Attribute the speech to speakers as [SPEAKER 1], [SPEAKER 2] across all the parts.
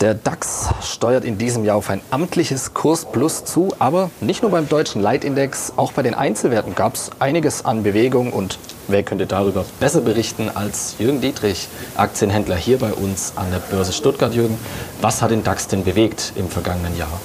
[SPEAKER 1] Der DAX steuert in diesem Jahr auf ein amtliches Kurs Plus zu, aber nicht nur beim deutschen Leitindex, auch bei den Einzelwerten gab es einiges an Bewegung und wer könnte darüber besser berichten als Jürgen Dietrich, Aktienhändler hier bei uns an der Börse Stuttgart. Jürgen, was hat den DAX denn bewegt im vergangenen Jahr?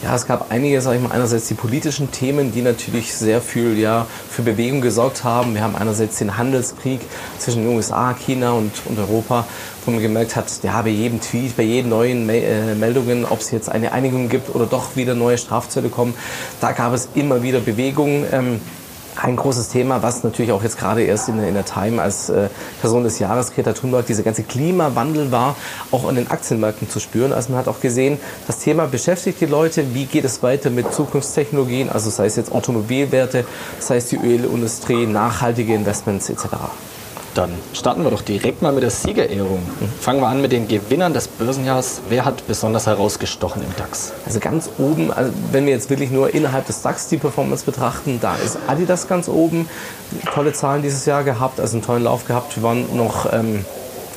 [SPEAKER 2] Ja, es gab einige, sage ich mal, einerseits die politischen Themen, die natürlich sehr viel ja, für Bewegung gesorgt haben. Wir haben einerseits den Handelskrieg zwischen den USA, China und, und Europa, wo man gemerkt hat, ja, bei jedem Tweet, bei jeden neuen äh, Meldungen, ob es jetzt eine Einigung gibt oder doch wieder neue Strafzölle kommen, da gab es immer wieder Bewegung. Ähm, ein großes Thema, was natürlich auch jetzt gerade erst in, in der Time als äh, Person des Jahres, Greta Thunberg, dieser ganze Klimawandel war, auch an den Aktienmärkten zu spüren. Also man hat auch gesehen, das Thema beschäftigt die Leute. Wie geht es weiter mit Zukunftstechnologien, also sei es jetzt Automobilwerte, sei es die Ölindustrie, nachhaltige Investments etc.
[SPEAKER 1] Dann starten wir doch direkt mal mit der Siegerehrung. Fangen wir an mit den Gewinnern des Börsenjahres. Wer hat besonders herausgestochen im DAX?
[SPEAKER 2] Also ganz oben, also wenn wir jetzt wirklich nur innerhalb des DAX die Performance betrachten, da ist Adidas ganz oben. Tolle Zahlen dieses Jahr gehabt, also einen tollen Lauf gehabt. Wir waren noch ähm,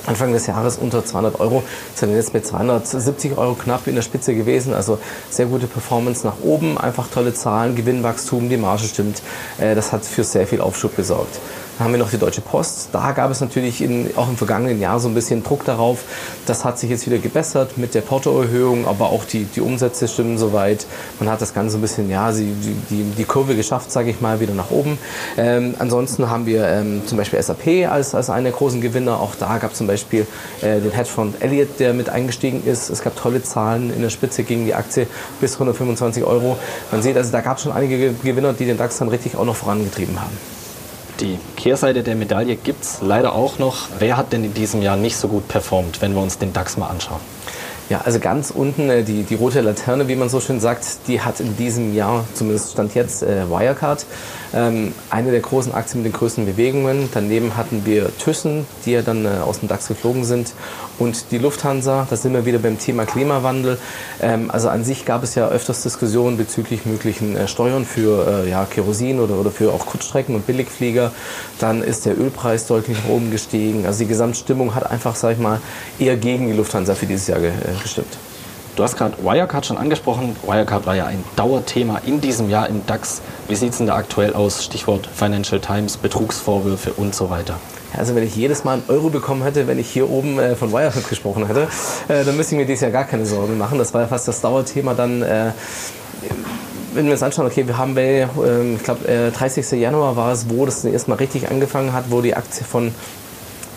[SPEAKER 2] Anfang des Jahres unter 200 Euro, sind jetzt mit 270 Euro knapp in der Spitze gewesen. Also sehr gute Performance nach oben, einfach tolle Zahlen, Gewinnwachstum, die Marge stimmt. Äh, das hat für sehr viel Aufschub gesorgt. Dann haben wir noch die Deutsche Post. Da gab es natürlich in, auch im vergangenen Jahr so ein bisschen Druck darauf. Das hat sich jetzt wieder gebessert mit der Portoerhöhung, aber auch die, die Umsätze stimmen soweit. Man hat das Ganze ein bisschen, ja, die, die, die Kurve geschafft, sage ich mal, wieder nach oben. Ähm, ansonsten haben wir ähm, zum Beispiel SAP als, als einen der großen Gewinner. Auch da gab es zum Beispiel äh, den Hedgefonds Elliott, der mit eingestiegen ist. Es gab tolle Zahlen in der Spitze gegen die Aktie bis 125 Euro. Man sieht also, da gab es schon einige Gewinner, die den DAX dann richtig auch noch vorangetrieben haben.
[SPEAKER 1] Die Kehrseite der Medaille gibt es leider auch noch. Wer hat denn in diesem Jahr nicht so gut performt, wenn wir uns den DAX mal anschauen?
[SPEAKER 2] Ja, also ganz unten äh, die, die rote Laterne, wie man so schön sagt, die hat in diesem Jahr, zumindest stand jetzt, äh, Wirecard. Ähm, eine der großen Aktien mit den größten Bewegungen. Daneben hatten wir Thyssen, die ja dann äh, aus dem DAX geflogen sind. Und die Lufthansa, da sind wir wieder beim Thema Klimawandel. Ähm, also an sich gab es ja öfters Diskussionen bezüglich möglichen äh, Steuern für äh, ja, Kerosin oder, oder für auch Kurzstrecken und Billigflieger. Dann ist der Ölpreis deutlich nach oben gestiegen. Also die Gesamtstimmung hat einfach, sag ich mal, eher gegen die Lufthansa für dieses Jahr äh, gestimmt.
[SPEAKER 1] Du hast gerade Wirecard schon angesprochen. Wirecard war ja ein Dauerthema in diesem Jahr im DAX. Wie sieht es denn da aktuell aus? Stichwort Financial Times, Betrugsvorwürfe und so weiter.
[SPEAKER 2] Also wenn ich jedes Mal einen Euro bekommen hätte, wenn ich hier oben äh, von Wirecard gesprochen hätte, äh, dann müsste ich mir dieses Jahr gar keine Sorgen machen. Das war ja fast das Dauerthema dann. Äh, wenn wir uns anschauen, okay, wir haben bei, ähm, ich glaube, 30. Januar war es, wo das erstmal richtig angefangen hat, wo die Aktie von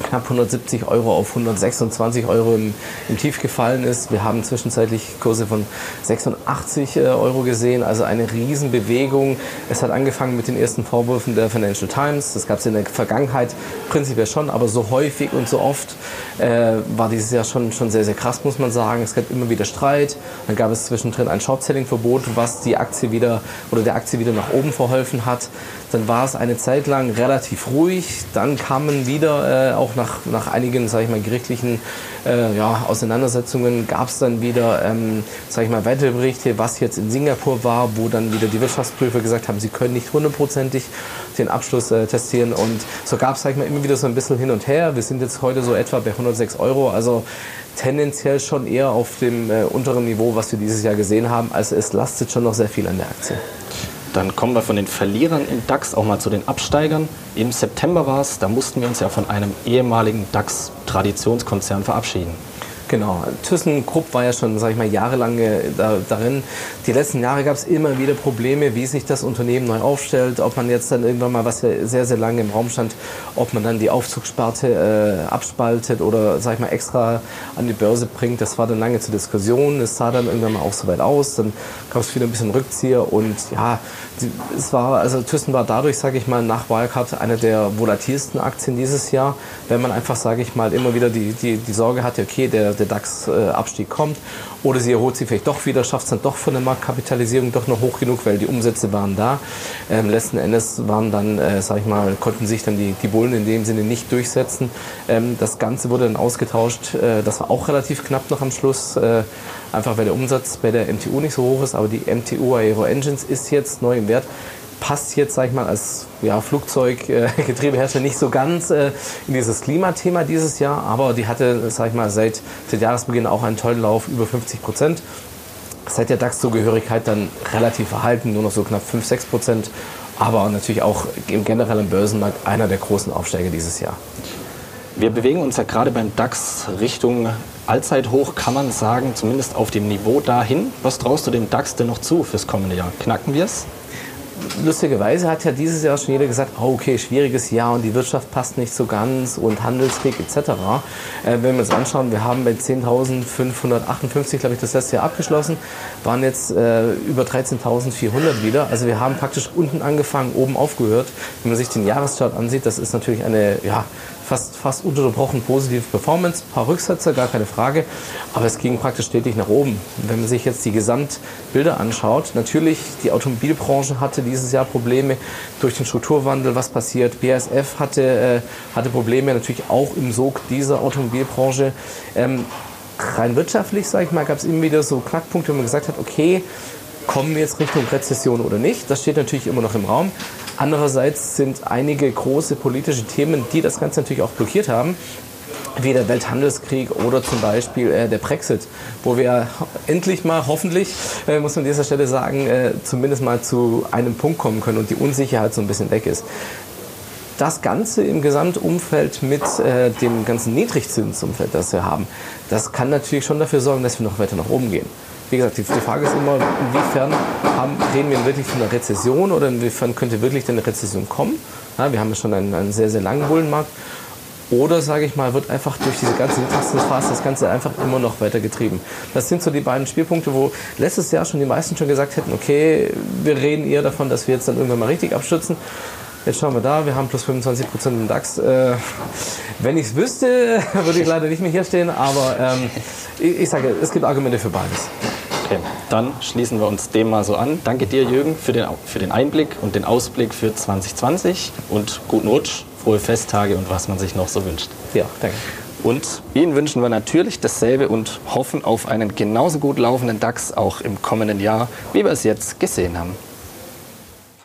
[SPEAKER 2] knapp 170 Euro auf 126 Euro im, im, Tief gefallen ist. Wir haben zwischenzeitlich Kurse von 86 äh, Euro gesehen, also eine Riesenbewegung. Es hat angefangen mit den ersten Vorwürfen der Financial Times. Das gab es in der Vergangenheit prinzipiell schon, aber so häufig und so oft äh, war dieses Jahr schon, schon sehr, sehr krass, muss man sagen. Es gab immer wieder Streit. Dann gab es zwischendrin ein Short-Selling-Verbot, was die Aktie wieder oder der Aktie wieder nach oben verholfen hat. Dann war es eine Zeit lang relativ ruhig. Dann kamen wieder, äh, auch nach, nach einigen, sage ich mal, gerichtlichen äh, ja, Auseinandersetzungen, gab es dann wieder, ähm, sage ich mal, weitere Berichte, was jetzt in Singapur war, wo dann wieder die Wirtschaftsprüfer gesagt haben, sie können nicht hundertprozentig den Abschluss äh, testieren. Und so gab es, sage ich mal, immer wieder so ein bisschen hin und her. Wir sind jetzt heute so etwa bei 106 Euro. Also tendenziell schon eher auf dem äh, unteren Niveau, was wir dieses Jahr gesehen haben. Also es lastet schon noch sehr viel an der Aktie.
[SPEAKER 1] Dann kommen wir von den Verlierern im DAX auch mal zu den Absteigern. Im September war es, da mussten wir uns ja von einem ehemaligen DAX-Traditionskonzern verabschieden.
[SPEAKER 2] Genau, ThyssenKrupp war ja schon, sage ich mal, jahrelang äh, da, darin. Die letzten Jahre gab es immer wieder Probleme, wie sich das Unternehmen neu aufstellt, ob man jetzt dann irgendwann mal, was ja sehr, sehr lange im Raum stand, ob man dann die Aufzugssparte äh, abspaltet oder, sage ich mal, extra an die Börse bringt. Das war dann lange zur Diskussion. Es sah dann irgendwann mal auch so weit aus. Dann gab es wieder ein bisschen Rückzieher und ja, es war, also Thyssen war dadurch, sage ich mal, nach Wirecard eine der volatilsten Aktien dieses Jahr, wenn man einfach, sage ich mal, immer wieder die, die, die Sorge hatte, okay, der, der DAX-Abstieg kommt oder sie erholt sich vielleicht doch wieder, schafft es dann doch von der Marktkapitalisierung doch noch hoch genug, weil die Umsätze waren da. Ähm, letzten Endes waren dann, äh, sag ich mal, konnten sich dann die, die Bullen in dem Sinne nicht durchsetzen. Ähm, das Ganze wurde dann ausgetauscht. Äh, das war auch relativ knapp noch am Schluss. Äh, einfach weil der Umsatz bei der MTU nicht so hoch ist, aber die MTU Aero Engines ist jetzt neu im Wert passt jetzt, sag ich mal, als ja, Flugzeuggetriebehersteller nicht so ganz äh, in dieses Klimathema dieses Jahr, aber die hatte, sag ich mal, seit, seit Jahresbeginn auch einen tollen Lauf über 50 Prozent. Seit der DAX-Zugehörigkeit dann relativ verhalten, nur noch so knapp 5, 6 Prozent, aber natürlich auch im generellen Börsenmarkt einer der großen Aufsteiger dieses Jahr.
[SPEAKER 1] Wir bewegen uns ja gerade beim DAX Richtung Allzeithoch, kann man sagen, zumindest auf dem Niveau dahin. Was traust du dem DAX denn noch zu fürs kommende Jahr? Knacken wir es?
[SPEAKER 2] Lustigerweise hat ja dieses Jahr schon jeder gesagt, oh, okay, schwieriges Jahr und die Wirtschaft passt nicht so ganz und Handelskrieg etc. Äh, wenn wir uns anschauen, wir haben bei 10.558, glaube ich, das letzte Jahr abgeschlossen, waren jetzt äh, über 13.400 wieder. Also wir haben praktisch unten angefangen, oben aufgehört. Wenn man sich den Jahreschart ansieht, das ist natürlich eine ja, fast, fast ununterbrochen positive Performance, ein paar Rücksätze, gar keine Frage, aber es ging praktisch stetig nach oben. Wenn man sich jetzt die Gesamtbilder anschaut, natürlich die Automobilbranche hatte dieses Jahr Probleme durch den Strukturwandel, was passiert. BASF hatte, äh, hatte Probleme natürlich auch im Sog dieser Automobilbranche. Ähm, rein wirtschaftlich, sage ich mal, gab es immer wieder so Knackpunkte, wo man gesagt hat, okay, kommen wir jetzt Richtung Rezession oder nicht? Das steht natürlich immer noch im Raum. Andererseits sind einige große politische Themen, die das Ganze natürlich auch blockiert haben, wie der Welthandelskrieg oder zum Beispiel äh, der Brexit, wo wir endlich mal, hoffentlich, äh, muss man an dieser Stelle sagen, äh, zumindest mal zu einem Punkt kommen können und die Unsicherheit so ein bisschen weg ist. Das Ganze im Gesamtumfeld mit äh, dem ganzen Niedrigzinsumfeld, das wir haben, das kann natürlich schon dafür sorgen, dass wir noch weiter nach oben gehen wie gesagt, die, Frage ist immer, inwiefern haben, reden wir wirklich von einer Rezession oder inwiefern könnte wirklich eine Rezession kommen? Ja, wir haben ja schon einen, einen sehr, sehr langen Bullenmarkt. Oder, sage ich mal, wird einfach durch diese ganze Niedrigzinsphase das Ganze einfach immer noch weiter getrieben. Das sind so die beiden Spielpunkte, wo letztes Jahr schon die meisten schon gesagt hätten, okay, wir reden eher davon, dass wir jetzt dann irgendwann mal richtig abstürzen. Jetzt schauen wir da, wir haben plus 25 Prozent im DAX. Äh, wenn ich es wüsste, würde ich leider nicht mehr hier stehen, aber ähm, ich, ich sage, es gibt Argumente für beides.
[SPEAKER 1] Okay, dann schließen wir uns dem mal so an. Danke dir, Jürgen, für den, für den Einblick und den Ausblick für 2020 und guten Rutsch, frohe Festtage und was man sich noch so wünscht.
[SPEAKER 2] Ja, danke.
[SPEAKER 1] Und Ihnen wünschen wir natürlich dasselbe und hoffen auf einen genauso gut laufenden DAX auch im kommenden Jahr, wie wir es jetzt gesehen haben.